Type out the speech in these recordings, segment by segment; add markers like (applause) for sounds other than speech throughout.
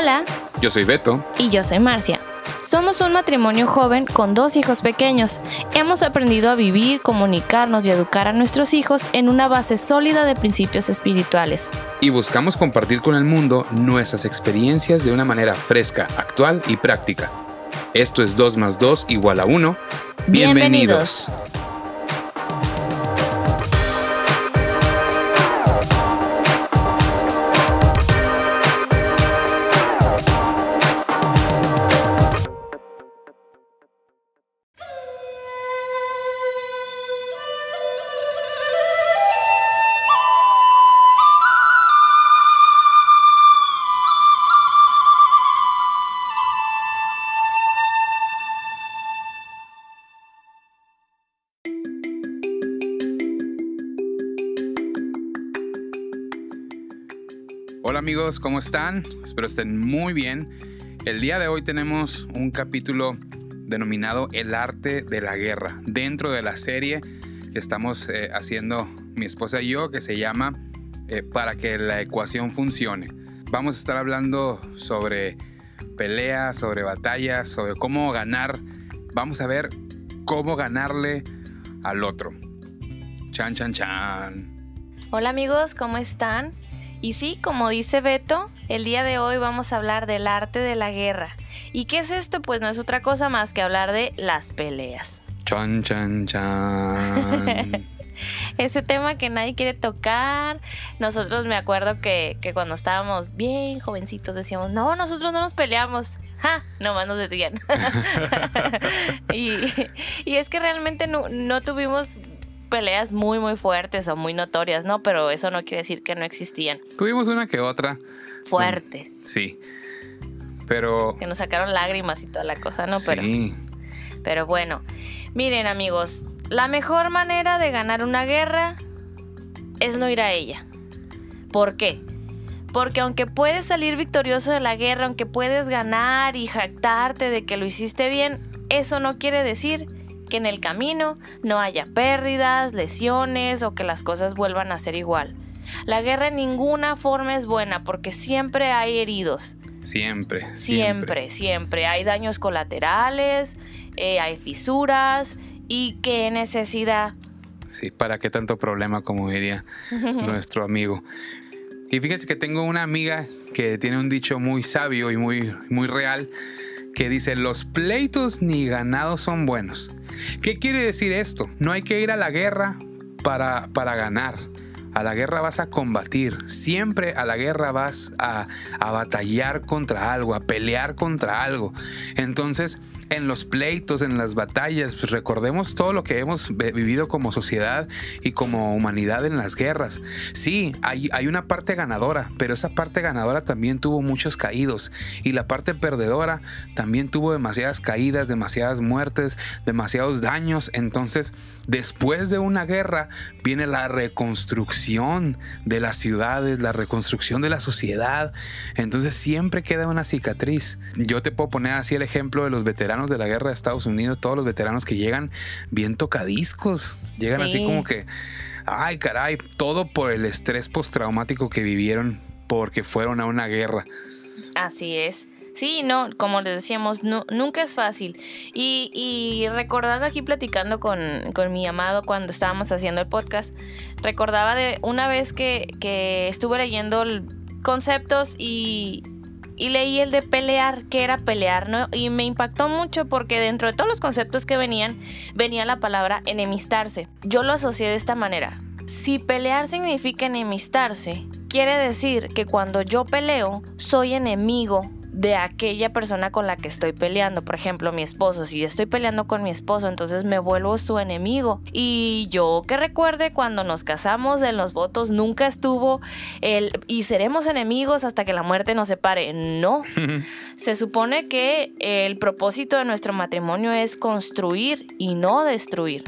Hola, Yo soy Beto. y yo soy Marcia. Somos un matrimonio joven con dos hijos pequeños. Hemos aprendido a vivir, comunicarnos y educar a nuestros hijos en una base sólida de principios espirituales. Y buscamos compartir con el mundo nuestras experiencias de una manera fresca, actual y práctica. Esto es 2 más 2 igual a 1. Bienvenidos. Hola amigos, ¿cómo están? Espero estén muy bien. El día de hoy tenemos un capítulo denominado El arte de la guerra, dentro de la serie que estamos eh, haciendo mi esposa y yo, que se llama eh, Para que la ecuación funcione. Vamos a estar hablando sobre peleas, sobre batallas, sobre cómo ganar. Vamos a ver cómo ganarle al otro. Chan, chan, chan. Hola amigos, ¿cómo están? Y sí, como dice Beto, el día de hoy vamos a hablar del arte de la guerra. ¿Y qué es esto? Pues no es otra cosa más que hablar de las peleas. Chan, chan, chan. (laughs) Ese tema que nadie quiere tocar. Nosotros me acuerdo que, que cuando estábamos bien jovencitos decíamos, no, nosotros no nos peleamos. ¡Ja! Nomás nos decían. (laughs) y, y es que realmente no, no tuvimos peleas muy, muy fuertes o muy notorias, ¿no? Pero eso no quiere decir que no existían. Tuvimos una que otra, Fuerte. sí. Pero Que nos sacaron lágrimas y toda la cosa, ¿no? Pero, sí, pero bueno, miren amigos, la mejor manera de ganar una guerra es no ir a ella. ¿Por qué? Porque aunque puedes salir victorioso de la guerra, aunque puedes ganar y jactarte de que lo hiciste bien, eso no quiere decir que en el camino no haya pérdidas, lesiones o que las cosas vuelvan a ser igual. La guerra en ninguna forma es buena porque siempre hay heridos. siempre, Siempre, siempre. Hay daños colaterales, eh, hay fisuras y qué necesidad. Sí, ¿para qué tanto problema, como diría (laughs) nuestro amigo? Y fíjense que tengo una amiga que tiene un dicho muy sabio y muy, muy real que dice, los pleitos ni ganados son buenos. ¿Qué quiere decir esto? No hay que ir a la guerra para, para ganar. A la guerra vas a combatir, siempre a la guerra vas a, a batallar contra algo, a pelear contra algo. Entonces, en los pleitos, en las batallas, pues recordemos todo lo que hemos vivido como sociedad y como humanidad en las guerras. Sí, hay, hay una parte ganadora, pero esa parte ganadora también tuvo muchos caídos y la parte perdedora también tuvo demasiadas caídas, demasiadas muertes, demasiados daños. Entonces, después de una guerra viene la reconstrucción de las ciudades, la reconstrucción de la sociedad. Entonces siempre queda una cicatriz. Yo te puedo poner así el ejemplo de los veteranos de la guerra de Estados Unidos, todos los veteranos que llegan bien tocadiscos, llegan así Sí. como que, ay caray, todo por el estrés postraumático que vivieron porque fueron a una guerra. Así es. Sí, no, como les decíamos, nunca es fácil. Y, y recordando aquí platicando con, con mi amado cuando estábamos haciendo el podcast, recordaba de una vez que, que estuve leyendo conceptos y, y leí el de pelear, que era pelear. Y me impactó mucho porque dentro de todos los conceptos que venían, venía la palabra enemistarse. Yo lo asocié de esta manera. Si pelear significa enemistarse, quiere decir que cuando yo peleo, soy enemigo de aquella persona con la que estoy peleando. Por ejemplo, mi esposo. Si estoy peleando con mi esposo, entonces me vuelvo su enemigo. Y yo que recuerde cuando nos casamos en los votos, nunca estuvo el y seremos enemigos hasta que la muerte nos separe. No. (laughs) Se supone que el propósito de nuestro matrimonio es construir y no destruir.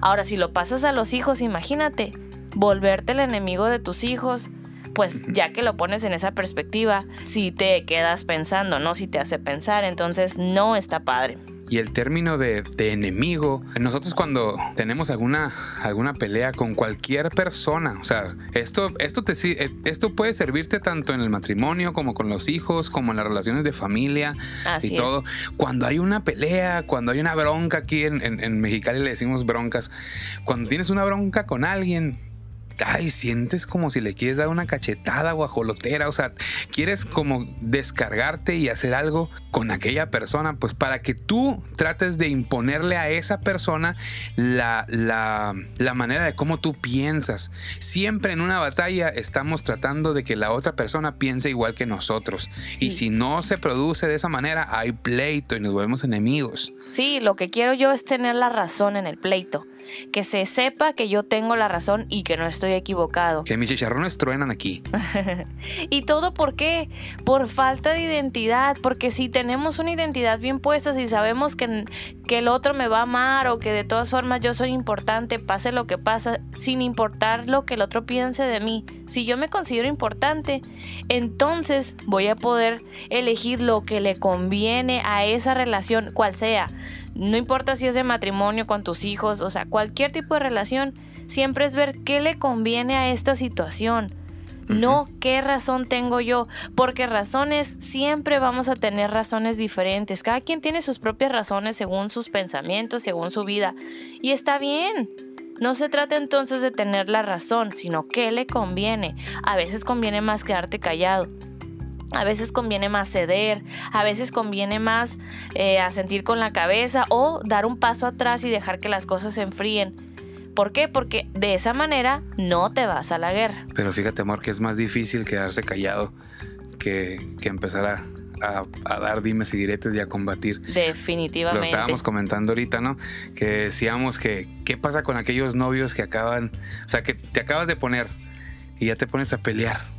Ahora, si lo pasas a los hijos, imagínate, volverte el enemigo de tus hijos, pues ya que lo pones en esa perspectiva, si te quedas pensando, ¿no? Si te hace pensar, entonces no está padre. Y el término de, de enemigo, nosotros cuando tenemos alguna, alguna pelea con cualquier persona, o sea, esto, esto, te, eh, esto puede servirte tanto en el matrimonio como con los hijos, como en las relaciones de familia y todo. Cuando hay una pelea, cuando hay una bronca aquí en, en, en Mexicali le decimos broncas, cuando tienes una bronca con alguien, ay, sientes como si le quieres dar una cachetada guajolotera, o sea, quieres como descargarte y hacer algo con aquella persona, pues para que tú trates de imponerle a esa persona la, la, la manera de cómo tú piensas. Siempre en una batalla estamos tratando de que la otra persona piense igual que nosotros. Y si no se produce de esa manera, hay pleito y nos volvemos enemigos. Sí, lo que quiero yo es tener la razón en el pleito que se sepa que yo tengo la razón y que no estoy equivocado. Que mis chicharrones truenan aquí. (laughs) ¿Y todo por qué? Por falta de identidad, porque si tenemos una identidad bien puesta, si sabemos que, que el otro me va a amar o que de todas formas yo soy importante, pase lo que pasa, sin importar lo que el otro piense de mí, si yo me considero importante, entonces voy a poder elegir lo que le conviene a esa relación, cual sea no importa si es de matrimonio con tus hijos, o sea, cualquier tipo de relación, siempre es ver qué le conviene a esta situación. No qué razón tengo yo, porque razones siempre vamos a tener razones diferentes. Cada quien tiene sus propias razones según sus pensamientos, según su vida. Y está bien. No se trata entonces de tener la razón, sino qué le conviene. A veces conviene más quedarte callado. A veces conviene más ceder, a veces conviene más eh, asentir con la cabeza o dar un paso atrás y dejar que las cosas se enfríen. ¿Por qué? Porque de esa manera no te vas a la guerra. Pero fíjate, amor, que es más difícil quedarse callado que, empezar a, a, dar dimes y diretes y a combatir. Definitivamente. Lo estábamos comentando ahorita, ¿no? Que decíamos que qué pasa con aquellos novios que acaban, o sea, que te acabas de poner y ya te pones a pelear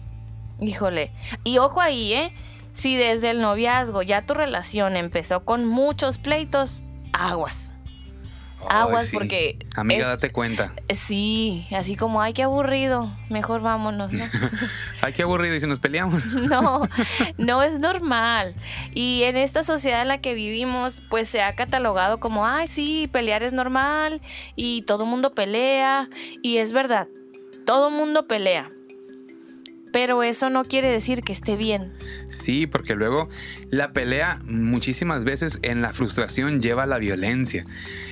Híjole. Y ojo ahí, ¿eh? Si desde el noviazgo ya tu relación empezó con muchos pleitos, aguas. aguas porque... Amiga, date cuenta. Sí, así como, ay, qué aburrido, mejor vámonos, ¿no? (laughs) ay, qué aburrido, y si nos peleamos. (laughs) no, no es normal. Y en esta sociedad en la que vivimos, pues se ha catalogado como, ay, sí, pelear es normal y todo mundo pelea. Y es verdad, todo mundo pelea pero eso no quiere decir que esté bien. Sí, porque luego la pelea muchísimas veces en la frustración lleva a la violencia.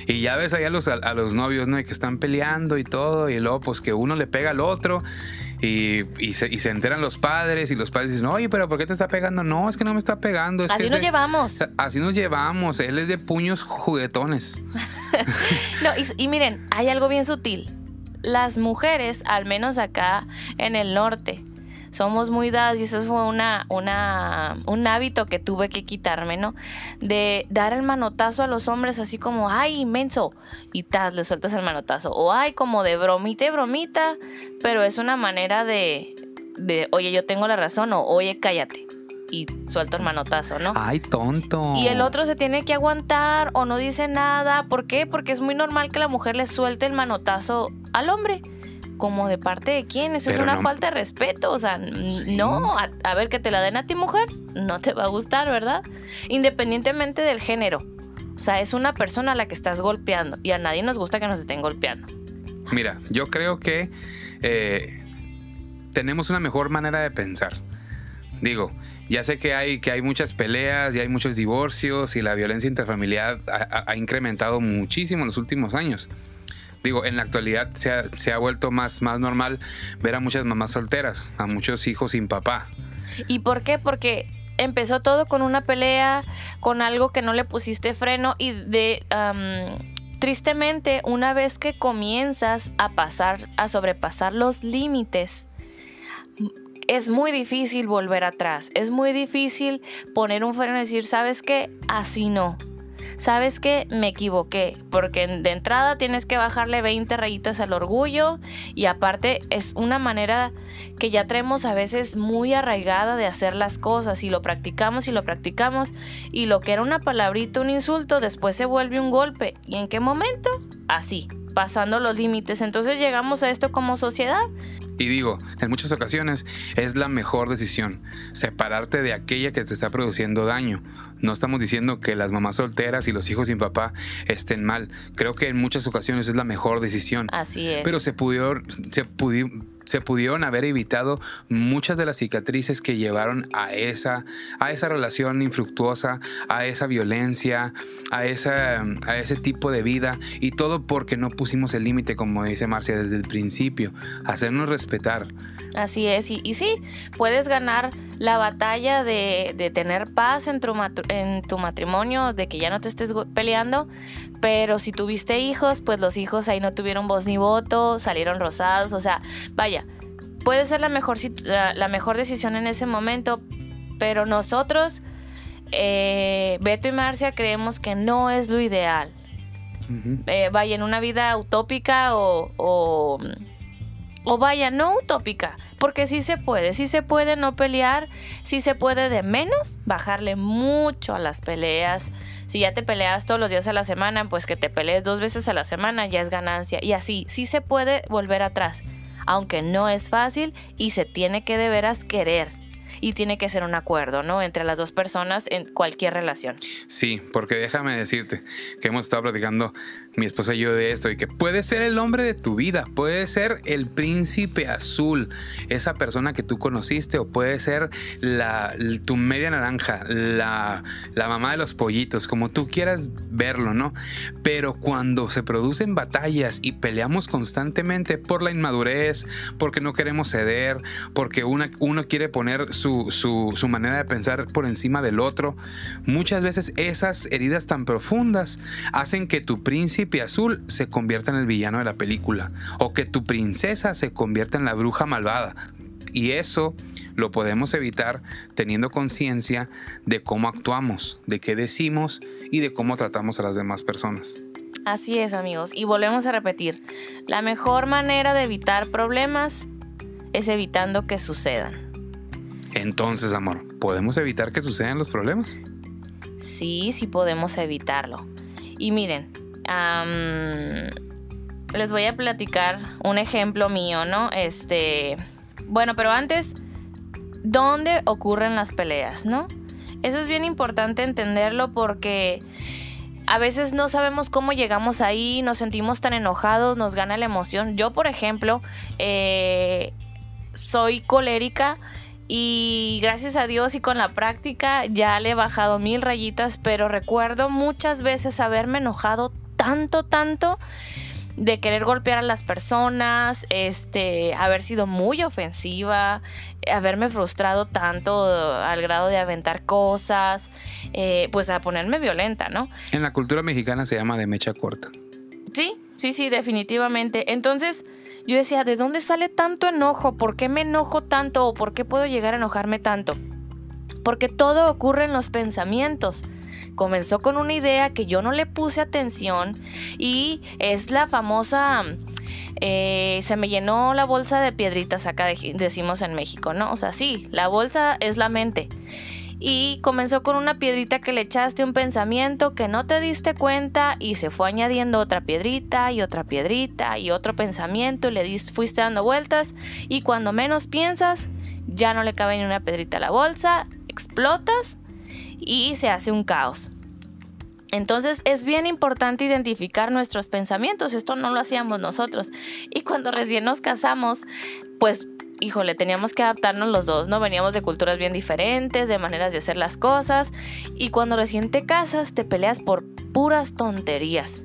Y ya ves ahí a los, a, los novios, ¿no? Que están peleando y todo, y luego pues que uno le pega al otro. Y, se, enteran los padres y los padres dicen, oye, pero ¿por qué te está pegando? No, es que no me está pegando. así nos llevamos. Así nos llevamos. Él es de puños juguetones. (laughs) no, y miren, hay algo bien sutil. Las mujeres, al menos acá en el norte, somos muy dadas y eso fue una, una, un hábito que tuve que quitarme, ¿no? De dar el manotazo a los hombres así como, ay, inmenso, y tas, le sueltas el manotazo. O ay, como de bromita y bromita, pero es una manera de, de, oye, yo tengo la razón o oye, cállate y suelto el manotazo, ¿no? Ay, tonto. Y el otro se tiene que aguantar o no dice nada. ¿Por qué? Porque es muy normal que la mujer le suelte el manotazo al hombre como de parte de quién, eso es una falta de respeto, o sea, no, a, ver que te la den a ti mujer, no te va a gustar, ¿verdad? Independientemente del género, o sea, es una persona a la que estás golpeando y a nadie nos gusta que nos estén golpeando. Mira, yo creo que eh, tenemos una mejor manera de pensar. Digo, ya sé que hay, que hay muchas peleas y hay muchos divorcios y la violencia intrafamiliar ha incrementado muchísimo en los últimos años digo, en la actualidad se ha, vuelto más, más normal ver a muchas mamás solteras, a muchos hijos sin papá. ¿Y por qué? Porque empezó todo con una pelea, con algo que no le pusiste freno y de... tristemente, una vez que comienzas a pasar, a sobrepasar los límites, es muy difícil volver atrás. Es muy difícil poner un freno y decir, ¿sabes qué? Así no ¿sabes qué? Me equivoqué, porque de entrada tienes que bajarle 20 rayitas al orgullo y aparte es una manera que ya traemos a veces muy arraigada de hacer las cosas y lo practicamos y lo practicamos y lo que era una palabrita, un insulto, después se vuelve un golpe. ¿Y en qué momento? Así, pasando los límites. Entonces llegamos a esto como sociedad Y digo, en muchas ocasiones es la mejor decisión, separarte de aquella que te está produciendo daño. No estamos diciendo que las mamás solteras y los hijos sin papá estén mal. Creo que en muchas ocasiones es la mejor decisión. Así es. Pero se pudieron, se se pudieron haber evitado muchas de las cicatrices que llevaron a esa, a esa relación infructuosa, a esa violencia, a, esa, a ese tipo de vida y todo porque no pusimos el límite, como dice Marcia desde el principio, hacernos respetar. Así es, y, y sí, puedes ganar la batalla de, de tener paz en tu, en tu matrimonio, de que ya no te estés peleando, pero si tuviste hijos, pues los hijos ahí no tuvieron voz ni voto, salieron rosados, o sea, vaya, puede ser la mejor, la mejor decisión en ese momento, pero nosotros, eh, Beto y Marcia, creemos que no es lo ideal. Eh, vaya, en una vida utópica o, o o vaya, no utópica, porque sí se puede, sí se puede no pelear, sí se puede de menos bajarle mucho a las peleas. Si ya te peleas todos los días a la semana, pues que te pelees dos veces a la semana ya es ganancia. Y así, sí se puede volver atrás, aunque no es fácil y se tiene que de veras querer y tiene que ser un acuerdo, ¿no? Entre las dos personas en cualquier relación. Sí, porque déjame decirte que hemos estado platicando mi esposa y yo de esto y que puede ser el hombre de tu vida, puede ser el príncipe azul, esa persona que tú conociste o puede ser la, tu media naranja, la, la mamá de los pollitos, como tú quieras verlo, ¿no? Pero cuando se producen batallas y peleamos constantemente por la inmadurez, porque no queremos ceder, porque una, uno quiere poner su, su, su manera de pensar por encima del otro, muchas veces esas heridas tan profundas hacen que tu príncipe azul se convierta en el villano de la película o que tu princesa se convierta en la bruja malvada. Y eso lo podemos evitar teniendo conciencia de cómo actuamos, de qué decimos y de cómo tratamos a las demás personas. Así es amigos, y volvemos a repetir, la mejor manera de evitar problemas es evitando que sucedan. Entonces, amor, ¿podemos evitar que sucedan los problemas? Sí, sí podemos evitarlo. Y miren, les voy a platicar un ejemplo mío, ¿no? Este, bueno, pero antes, ¿dónde ocurren las peleas, no? Eso es bien importante entenderlo porque a veces no sabemos cómo llegamos ahí, nos sentimos tan enojados, nos gana la emoción. Yo, por ejemplo, eh, soy colérica y gracias a Dios y con la práctica ya le he bajado mil rayitas, pero recuerdo muchas veces haberme enojado tanto, tanto de querer golpear a las personas, este, haber sido muy ofensiva, haberme frustrado tanto al grado de aventar cosas, eh, pues a ponerme violenta, ¿no? En la cultura mexicana se llama de mecha corta. Sí, sí, sí, definitivamente. Entonces yo decía, ¿de dónde sale tanto enojo? ¿Por qué me enojo tanto o por qué puedo llegar a enojarme tanto? Porque todo ocurre en los pensamientos comenzó con una idea que yo no le puse atención y es la famosa... Eh, se me llenó la bolsa de piedritas acá decimos en México, ¿no? O sea, sí, la bolsa es la mente. Y comenzó con una piedrita que le echaste un pensamiento que no te diste cuenta y se fue añadiendo otra piedrita y otra piedrita y otro pensamiento y le diste, fuiste dando vueltas y cuando menos piensas ya no le cabe ni una piedrita a la bolsa, explotas y se hace un caos. Entonces es bien importante identificar nuestros pensamientos, esto no lo hacíamos nosotros. Y cuando recién nos casamos, pues híjole, teníamos que adaptarnos los dos, ¿no? Veníamos de culturas bien diferentes, de maneras de hacer las cosas. Y cuando recién te casas, te peleas por puras tonterías.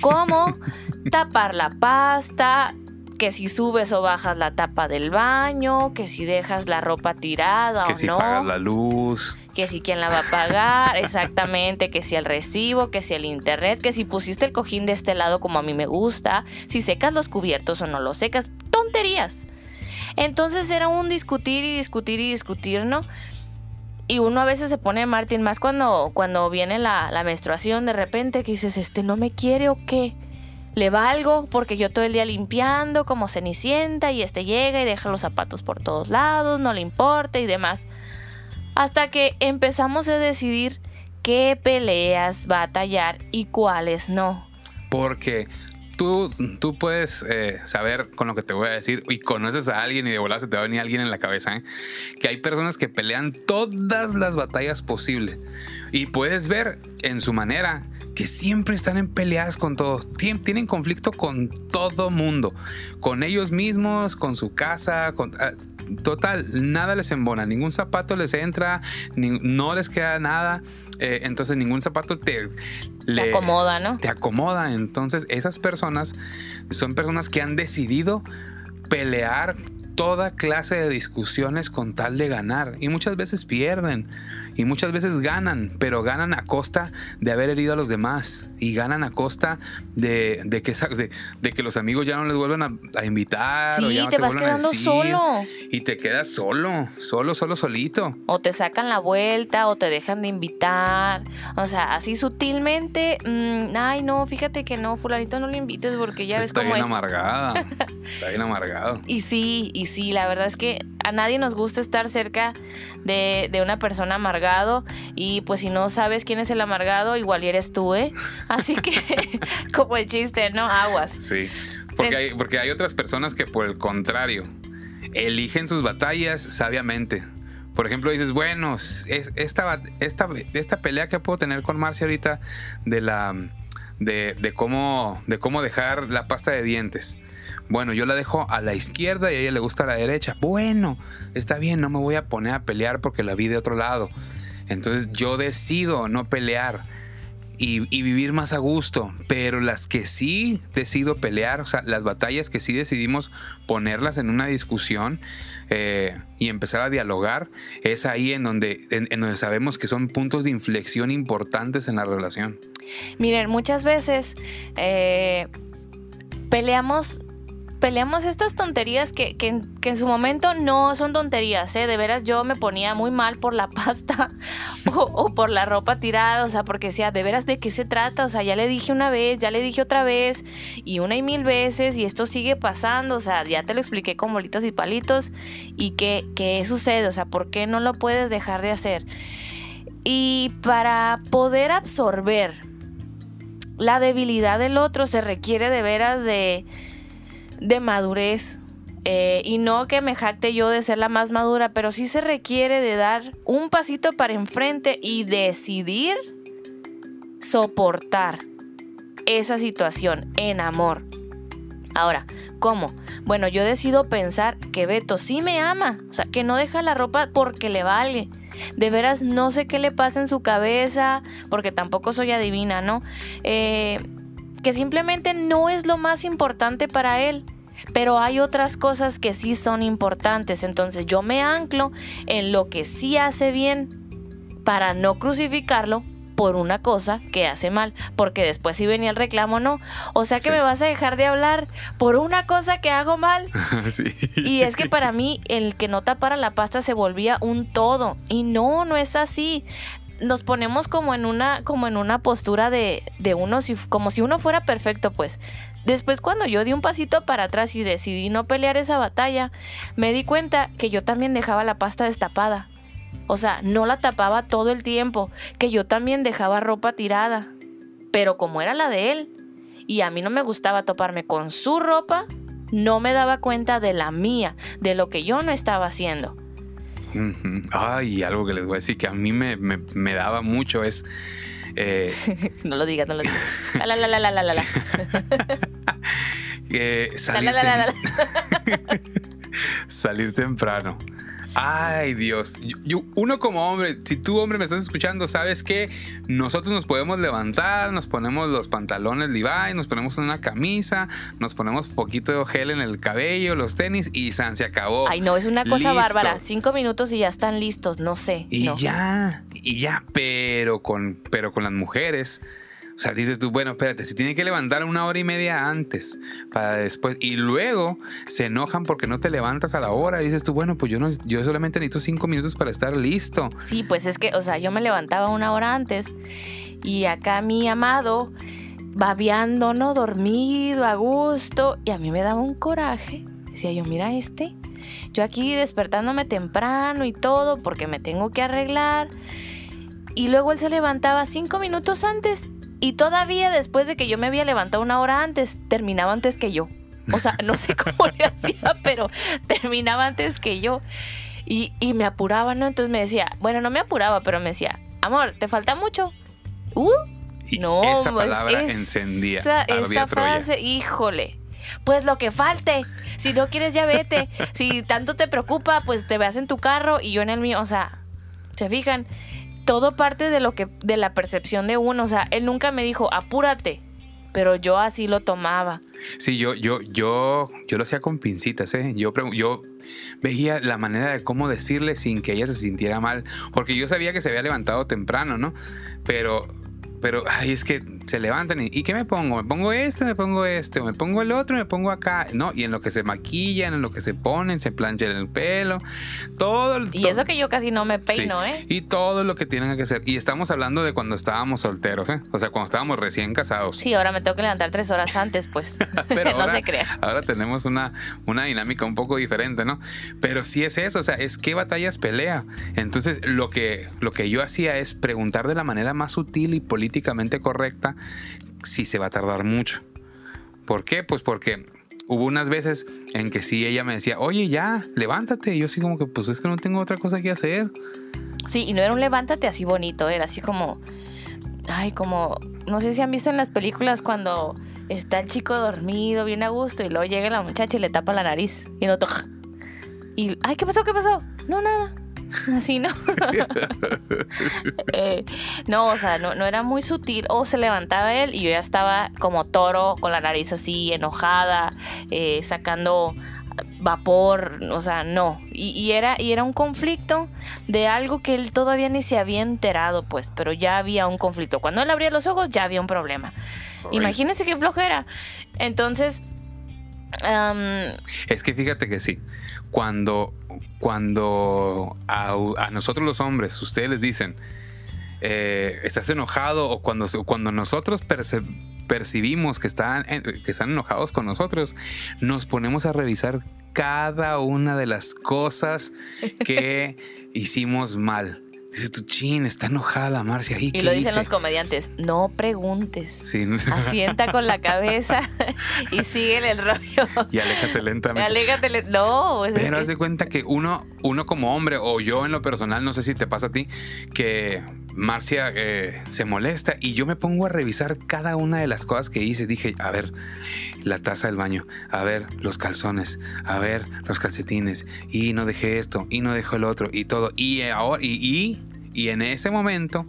Como (laughs) tapar la pasta, que si subes o bajas la tapa del baño, que si dejas la ropa tirada que o si no. Pagas la luz. Que si quién la va a pagar, (laughs) exactamente, que si el recibo, que si el internet, que si pusiste el cojín de este lado como a mí me gusta, si secas los cubiertos o no los secas, tonterías. Entonces era un discutir y discutir y discutir, ¿no? Y uno a veces se pone Martín, más cuando, cuando viene la, la menstruación de repente, que dices, este no me quiere o qué le valgo porque yo todo el día limpiando como cenicienta y este llega y deja los zapatos por todos lados, no le importa y demás. Hasta que empezamos a decidir qué peleas va a tallar y cuáles no. Porque tú, tú puedes eh, saber con lo que te voy a decir y conoces a alguien y de volada se te va a venir alguien en la cabeza, ¿eh? que hay personas que pelean todas las batallas posibles y puedes ver en su manera que siempre están en peleas con todos, tienen conflicto con todo mundo, con ellos mismos, con su casa, con... Ah, total, nada les embona, ningún zapato les entra, no les queda nada, eh, entonces ningún zapato te, te acomoda, ¿no? Te acomoda, entonces esas personas son personas que han decidido pelear toda clase de discusiones con tal de ganar. Y muchas veces pierden y muchas veces ganan, pero ganan a costa de haber herido a los demás y ganan a costa de, que, de, que los amigos ya no les vuelvan a, invitar. Sí, o te, vas quedando solo. Y te quedas solo, solo, solo, solito. O te sacan la vuelta o te dejan de invitar. O sea, así sutilmente, mm, ay no, fíjate que no, fulanito no lo invites porque ya ves cómo es. Está bien amargada, (laughs) está bien amargado. Y sí, y sí, la verdad es que a nadie nos gusta estar cerca de, de una persona amargada y pues si no sabes quién es el amargado, igual eres tú, ¿eh? Así que (laughs) como el chiste, ¿no? Aguas. Sí, porque hay, porque hay otras personas que por el contrario, eligen sus batallas sabiamente. Por ejemplo, dices, bueno, esta, esta, esta pelea que puedo tener con Marcia ahorita de la de, de, cómo, de cómo dejar la pasta de dientes. Bueno, yo la dejo a la izquierda y a ella le gusta a la derecha. Bueno, está bien, no me voy a poner a pelear porque la vi de otro lado. Entonces yo decido no pelear y, vivir más a gusto. Pero las que sí decido pelear, o sea, las batallas que sí decidimos ponerlas en una discusión eh, y empezar a dialogar, es ahí en donde, en, donde sabemos que son puntos de inflexión importantes en la relación. Miren, muchas veces eh, peleamos peleamos estas tonterías que, en su momento no son tonterías, ¿eh? De veras yo me ponía muy mal por la (laughs) pasta o, por la ropa tirada, o sea, porque decía, ¿de veras de qué se trata? O sea, ya le dije una vez, ya le dije otra vez, y una y mil veces, y esto sigue pasando, o sea, ya te lo expliqué con bolitas y palitos, y qué, qué sucede, o sea, ¿por qué no lo puedes dejar de hacer? Y para poder absorber la debilidad del otro se requiere de veras de de madurez. Eh, y no que me jacte yo de ser la más madura, pero sí se requiere de dar un pasito para enfrente y decidir soportar esa situación en amor. Ahora, ¿cómo? Bueno, yo decido pensar que Beto sí me ama, o sea, que no deja la ropa porque le vale. De veras, no sé qué le pasa en su cabeza, porque tampoco soy adivina, ¿no? Eh, que simplemente no es lo más importante para él. Pero hay otras cosas que sí son importantes, entonces yo me anclo en lo que sí hace bien para no crucificarlo por una cosa que hace mal, porque después si venía el reclamo, no. O sea que me vas a dejar de hablar por una cosa que hago mal. (laughs) Y es que para mí el que no tapara la pasta se volvía un todo. Y no, no es así nos ponemos como en una, como en una postura de, de uno, como si uno fuera perfecto, pues. Después cuando yo di un pasito para atrás y decidí no pelear esa batalla, me di cuenta que yo también dejaba la pasta destapada. O sea, no la tapaba todo el tiempo, que yo también dejaba ropa tirada. Pero como era la de él, y a mí no me gustaba toparme con su ropa, no me daba cuenta de la mía, de lo que yo no estaba haciendo. Ay, algo que les voy a decir que a mí me, daba mucho es. Eh, (laughs) no lo digas, no lo digas. La la la la la la la. salir temprano. Ay, Dios. Yo, uno como hombre, si tú hombre me estás escuchando, sabes que nosotros nos podemos levantar, nos ponemos los pantalones Levi, nos ponemos una camisa, nos ponemos poquito de gel en el cabello, los tenis y San se acabó. Ay, no, es una cosa bárbara. Cinco minutos y ya están listos, no sé. Y ya, y ya, pero con, pero con las mujeres o sea, dices tú, bueno, espérate, se tiene que levantar una hora y media antes para después. Y luego se enojan porque no te levantas a la hora. dices tú, bueno, pues yo, no, yo solamente necesito cinco minutos para estar listo. Sí, pues es que, o sea, yo me levantaba una hora antes y acá mi amado babeando, ¿no? Dormido, a gusto. Y a mí me daba un coraje. Decía yo, mira este. Yo aquí despertándome temprano y todo porque me tengo que arreglar. Y luego él se levantaba cinco minutos antes Y todavía después de que yo me había levantado una hora antes, terminaba antes que yo. O sea, no sé cómo le (laughs) hacía, pero terminaba antes que yo. Y, y, me apuraba, ¿no? Entonces me decía, bueno, no me apuraba, pero me decía, amor, ¿te falta mucho? Uh, no, esa pues, palabra encendía. Esa, frase, híjole. Pues lo que falte. Si no quieres, ya vete. Si tanto te preocupa, pues te veas en tu carro y yo en el mío. O sea, ¿se fijan? Todo parte de lo que, de la percepción de uno. O sea, él nunca me dijo, apúrate. Pero yo así lo tomaba. Sí, yo, yo, yo, yo lo hacía con pincitas, ¿eh? Yo, yo veía la manera de cómo decirle sin que ella se sintiera mal. Porque yo sabía que se había levantado temprano, ¿no? Pero pero, ay, es que se levantan y, ¿y qué me pongo? ¿Me pongo este, me pongo este, o me pongo el otro, me pongo acá? No, y en lo que se maquillan, en lo que se ponen, se planchan el pelo, todo. El, y eso que yo casi no me peino, ¿eh? Y todo lo que tienen que hacer. Y estamos hablando de cuando estábamos solteros, ¿eh? O sea, cuando estábamos recién casados. Sí, ahora me tengo que levantar tres horas antes, pues. (laughs) Pero (laughs) no se crea. Ahora tenemos una, una dinámica un poco diferente, ¿no? Pero sí es eso, o sea, es qué batallas pelea. Entonces, lo que, lo que yo hacía es preguntar de la manera más sutil y políticamente correcta si se va a tardar mucho. ¿Por qué? Pues porque hubo unas veces en que sí ella me decía, oye, ya, levántate. Y yo así como que, pues es que no tengo otra cosa que hacer. Sí, y no era un levántate así bonito, era así como, ay, como, no sé si han visto en las películas cuando está el chico dormido, bien a gusto, y luego llega la muchacha y le tapa la nariz, y no toca. Y, ay, ¿qué pasó? ¿Qué pasó? No, nada. (laughs) Así, ¿no? (laughs) Eh, no, o sea, no, no, era muy sutil. O se levantaba él y yo ya estaba como toro, con la nariz así, enojada, eh, sacando vapor, o sea, no. Y, era, y era un conflicto de algo que él todavía ni se había enterado, pues, pero ya había un conflicto. Cuando él abría los ojos, ya había un problema. Imagínense qué flojera. Entonces... es que fíjate que sí. Cuando cuando a, nosotros los hombres, ustedes les dicen, eh, estás enojado o cuando, cuando nosotros percibimos que están, que están enojados con nosotros, nos ponemos a revisar cada una de las cosas que (laughs) hicimos mal. Dices tu chin, está enojada la Marcia. Y, lo dicen los comediantes, no preguntes. Sí. Asienta con la cabeza (laughs) y sigue el rollo. Y aléjate lentamente. Aléjate No, pues Pero haz de cuenta que uno, uno como hombre, o yo en lo personal, no sé si te pasa a ti, que Marcia eh, se molesta y yo me pongo a revisar cada una de las cosas que hice. Dije, a ver, la taza del baño, a ver, los calzones, a ver, los calcetines, y no dejé esto, y no dejó el otro, y todo. Y ahora, y, y, en ese momento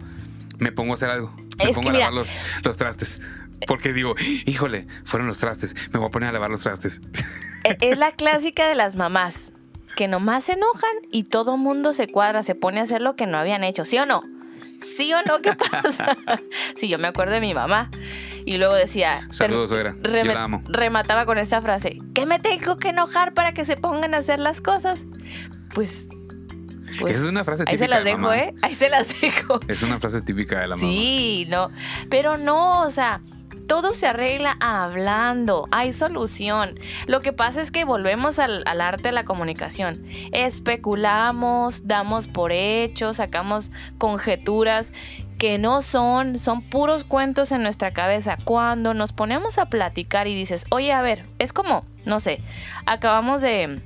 me pongo a hacer algo. Me pongo a lavar los, los trastes. Porque digo, híjole, fueron los trastes, me voy a poner a lavar los trastes. E, es la clásica de las mamás, que nomás se enojan y todo mundo se cuadra, se pone a hacer lo que no habían hecho, ¿sí o no? ¿Sí o no? ¿Qué pasa? (laughs) sí, yo me acuerdo de mi mamá. Y luego decía. Saludos, suegra. Remataba con esta frase: ¿Qué me tengo que enojar para que se pongan a hacer las cosas? Pues. pues Esa es una frase típica. Ahí se las dejo, ¿eh? Ahí se las (laughs) dejo. Es una frase típica de la mamá. Sí, no. Pero no, o sea todo se arregla hablando, hay solución. Lo que pasa es que volvemos al, arte de la comunicación. Especulamos, damos por hechos, sacamos conjeturas que no son, son puros cuentos en nuestra cabeza. Cuando nos ponemos a platicar y dices, oye, a ver, es como, no sé, acabamos de,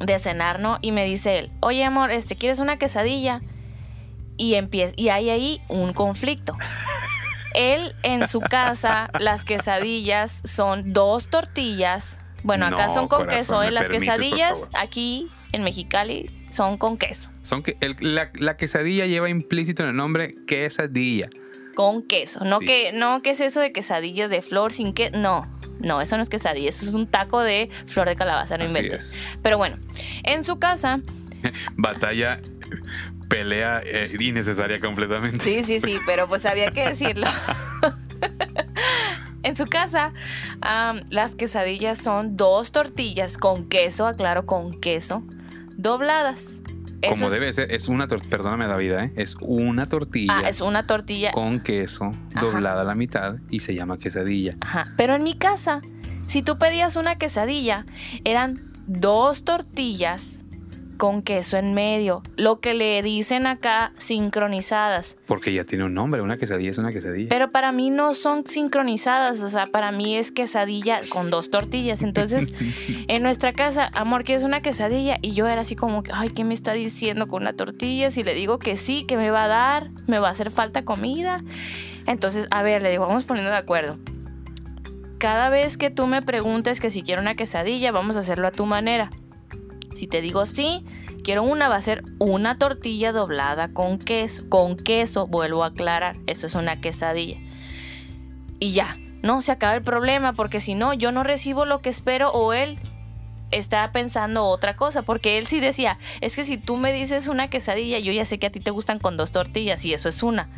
de cenar, ¿no? Y me dice él, oye, amor, este, ¿quieres una quesadilla? Y, empieza, y hay ahí un conflicto. Él en su casa, las quesadillas son dos tortillas. Bueno, acá son con queso. ¿eh? Las quesadillas aquí en Mexicali son con queso. Son que la, quesadilla lleva implícito en el nombre quesadilla. Con queso. No, que, no, ¿qué es eso de quesadillas de flor sin que. No. No, eso no es quesadilla, eso es un taco de flor de calabaza, no inventes. Pero bueno, en su casa. (laughs) Batalla pelea eh, innecesaria completamente. Sí, sí, sí, pero pues había que decirlo. (laughs) en su casa, las quesadillas son dos tortillas con queso, aclaro, con queso, dobladas. Como debe ser, es una tortilla, perdóname David, ¿eh? es una tortilla. Ah, es una tortilla. Con queso, doblada a la mitad y se llama quesadilla. Ajá. Pero en mi casa, si tú pedías una quesadilla, eran dos tortillas con queso en medio, lo que le dicen acá sincronizadas. Porque ya tiene un nombre, una quesadilla es una quesadilla. Pero para mí no son sincronizadas, o sea, para mí es quesadilla con dos tortillas. Entonces, (laughs) en nuestra casa, amor, que es una quesadilla? Y yo era así como que, ay, ¿qué me está diciendo con una tortilla? Si le digo que sí, que me va a dar, me va a hacer falta comida. Entonces, a ver, le digo, vamos poniendo de acuerdo. Cada vez que tú me preguntes que si quiero una quesadilla, vamos a hacerlo a tu manera. Si te digo sí, quiero una, va a ser una tortilla doblada con queso. Con queso, vuelvo a aclarar, eso es una quesadilla. Y ya, no, se acaba el problema, porque si no, yo no recibo lo que espero o él está pensando otra cosa, porque él sí decía, es que si tú me dices una quesadilla, yo ya sé que a ti te gustan con dos tortillas y eso es una.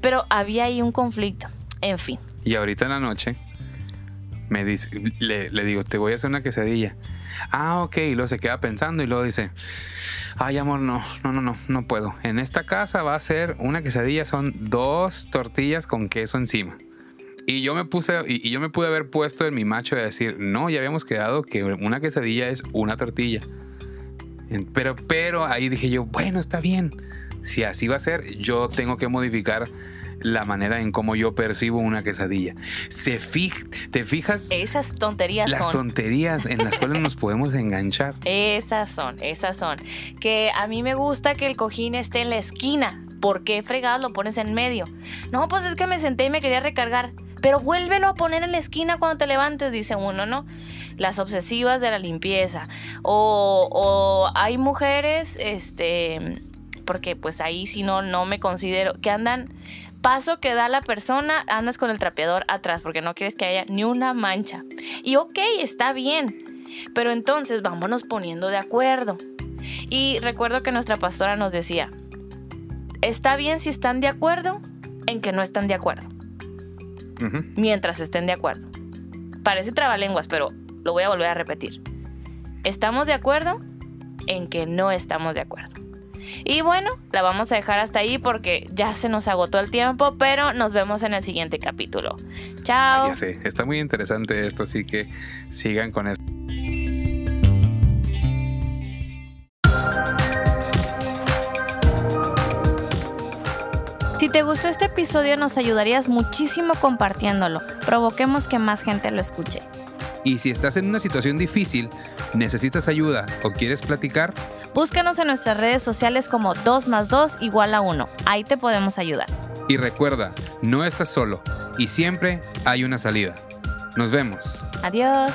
Pero había ahí un conflicto, en fin. Y ahorita en la noche me dice, le, le digo, te voy a hacer una quesadilla. Ah, ok, y luego se queda pensando y luego dice, ay amor, no, no, no, no, no puedo. En esta casa va a ser una quesadilla, son dos tortillas con queso encima. Y yo me puse, y, yo me pude haber puesto en mi macho de decir, no, ya habíamos quedado que una quesadilla es una tortilla. Pero, pero ahí dije yo, bueno, está bien. Si así va a ser, yo tengo que modificar la manera en cómo yo percibo una quesadilla. Se ¿Te fijas? Esas tonterías las tonterías en las cuales nos (laughs) podemos enganchar. Esas son, esas son. Que a mí me gusta que el cojín esté en la esquina. ¿Por qué fregado lo pones en medio? No, pues es que me senté y me quería recargar. Pero vuélvelo a poner en la esquina cuando te levantes, dice uno, ¿no? Las obsesivas de la limpieza. O, o hay mujeres, este, porque pues ahí si no, no me considero, que andan paso que da la persona, andas con el trapeador atrás porque no quieres que haya ni una mancha. Y ok, está bien, pero entonces vámonos poniendo de acuerdo. Y recuerdo que nuestra pastora nos decía, está bien si están de acuerdo en que no están de acuerdo. Mientras estén de acuerdo. Parece trabalenguas, pero lo voy a volver a repetir. Estamos de acuerdo en que no estamos de acuerdo. Y bueno, la vamos a dejar hasta ahí porque ya se nos agotó el tiempo, pero nos vemos en el siguiente capítulo. Chao. ya sé, está muy interesante esto, así que sigan con esto. Si te gustó este episodio nos ayudarías muchísimo compartiéndolo. Provoquemos que más gente lo escuche. Y si estás en una situación difícil, necesitas ayuda o quieres platicar, búscanos en nuestras redes sociales como 2 más 2 igual a 1. Ahí te podemos ayudar. Y recuerda, no estás solo y siempre hay una salida. Nos vemos. Adiós.